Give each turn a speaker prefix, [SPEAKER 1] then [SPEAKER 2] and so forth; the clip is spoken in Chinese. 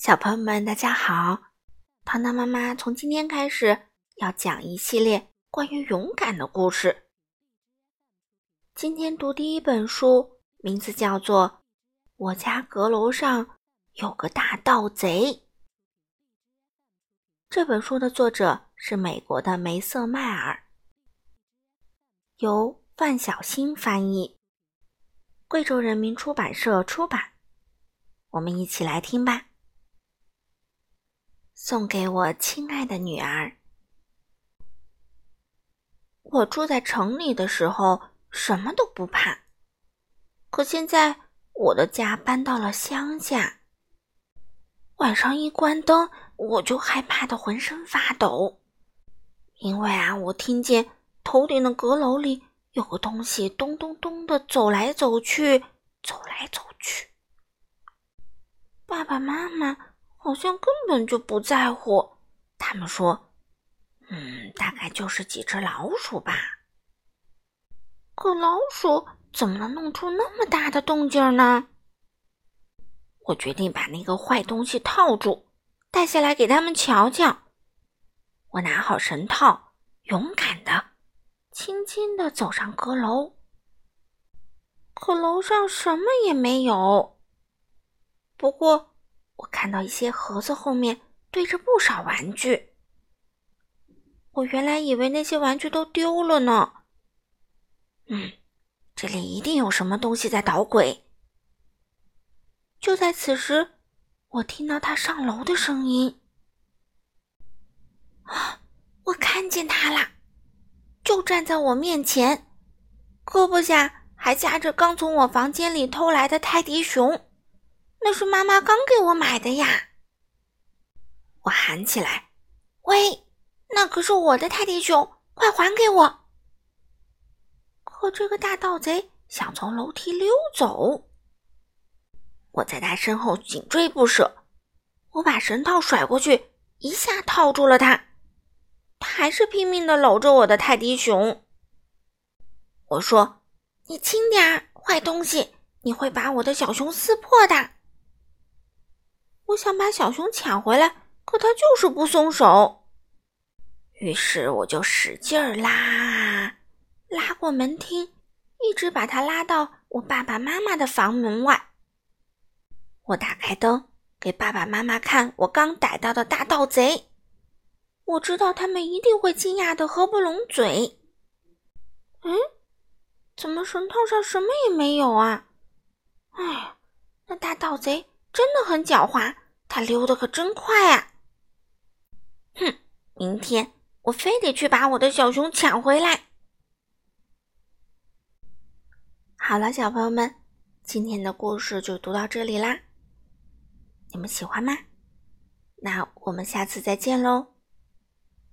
[SPEAKER 1] 小朋友们，大家好！糖糖妈妈从今天开始要讲一系列关于勇敢的故事。今天读第一本书，名字叫做《我家阁楼上有个大盗贼》。这本书的作者是美国的梅瑟迈尔，由范小新翻译，贵州人民出版社出版。我们一起来听吧。送给我亲爱的女儿。我住在城里的时候什么都不怕，可现在我的家搬到了乡下。晚上一关灯，我就害怕的浑身发抖，因为啊，我听见头顶的阁楼里有个东西咚咚咚的走来走去，走来走去。爸爸妈妈好像根本就不在乎。他们说：“嗯，大概就是几只老鼠吧。”可老鼠怎么能弄出那么大的动静呢？我决定把那个坏东西套住，带下来给他们瞧瞧。我拿好绳套，勇敢的、轻轻的走上阁楼。可楼上什么也没有。不过，我看到一些盒子后面堆着不少玩具。我原来以为那些玩具都丢了呢。嗯，这里一定有什么东西在捣鬼。就在此时，我听到他上楼的声音。啊！我看见他了，就站在我面前，胳膊下还夹着刚从我房间里偷来的泰迪熊。那是妈妈刚给我买的呀！我喊起来：“喂，那可是我的泰迪熊，快还给我！”可这个大盗贼想从楼梯溜走，我在他身后紧追不舍。我把绳套甩过去，一下套住了他，他还是拼命的搂着我的泰迪熊。我说：“你轻点儿，坏东西，你会把我的小熊撕破的。”我想把小熊抢回来，可他就是不松手。于是我就使劲儿拉，拉过门厅，一直把他拉到我爸爸妈妈的房门外。我打开灯，给爸爸妈妈看我刚逮到的大盗贼。我知道他们一定会惊讶的合不拢嘴。嗯，怎么绳套上什么也没有啊？哎，那大盗贼真的很狡猾。他溜得可真快啊！哼，明天我非得去把我的小熊抢回来。好了，小朋友们，今天的故事就读到这里啦。你们喜欢吗？那我们下次再见喽。